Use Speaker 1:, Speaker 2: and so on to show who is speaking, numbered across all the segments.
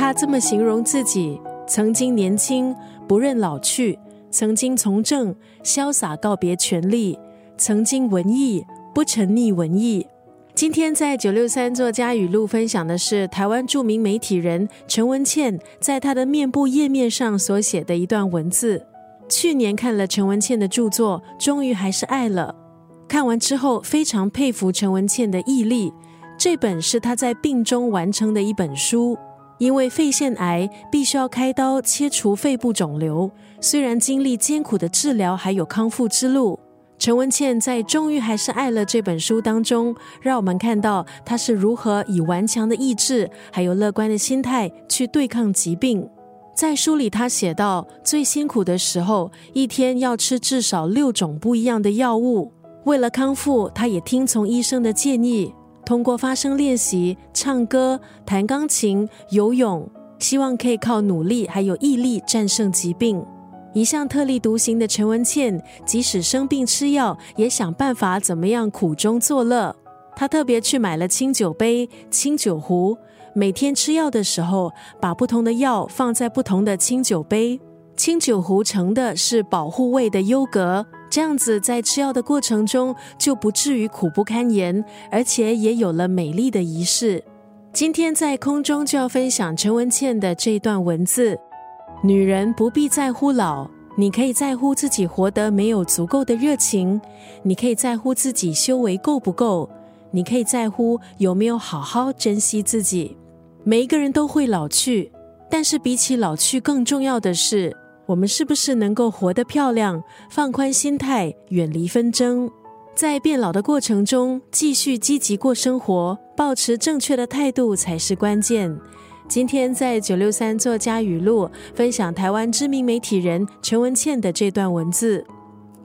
Speaker 1: 他这么形容自己：曾经年轻，不认老去；曾经从政，潇洒告别权力；曾经文艺，不沉溺文艺。今天在九六三作家语录分享的是台湾著名媒体人陈文茜在她的面部页面上所写的一段文字。去年看了陈文茜的著作，终于还是爱了。看完之后，非常佩服陈文茜的毅力。这本是她在病中完成的一本书，因为肺腺癌必须要开刀切除肺部肿瘤，虽然经历艰苦的治疗，还有康复之路。陈文茜在《终于还是爱了》这本书当中，让我们看到她是如何以顽强的意志，还有乐观的心态去对抗疾病。在书里，她写到，最辛苦的时候，一天要吃至少六种不一样的药物。为了康复，她也听从医生的建议，通过发声练习、唱歌、弹钢琴、游泳，希望可以靠努力还有毅力战胜疾病。一向特立独行的陈文茜，即使生病吃药，也想办法怎么样苦中作乐。她特别去买了清酒杯、清酒壶，每天吃药的时候，把不同的药放在不同的清酒杯、清酒壶，盛的是保护胃的优格。这样子在吃药的过程中，就不至于苦不堪言，而且也有了美丽的仪式。今天在空中就要分享陈文茜的这段文字。女人不必在乎老，你可以在乎自己活得没有足够的热情，你可以在乎自己修为够不够，你可以在乎有没有好好珍惜自己。每一个人都会老去，但是比起老去，更重要的是，我们是不是能够活得漂亮，放宽心态，远离纷争，在变老的过程中继续积极过生活，保持正确的态度才是关键。今天在九六三作家语录分享台湾知名媒体人陈文茜的这段文字：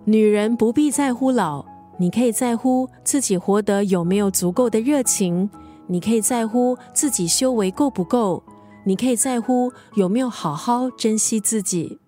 Speaker 1: 女人不必在乎老，你可以在乎自己活得有没有足够的热情，你可以在乎自己修为够不够，你可以在乎有没有好好珍惜自己。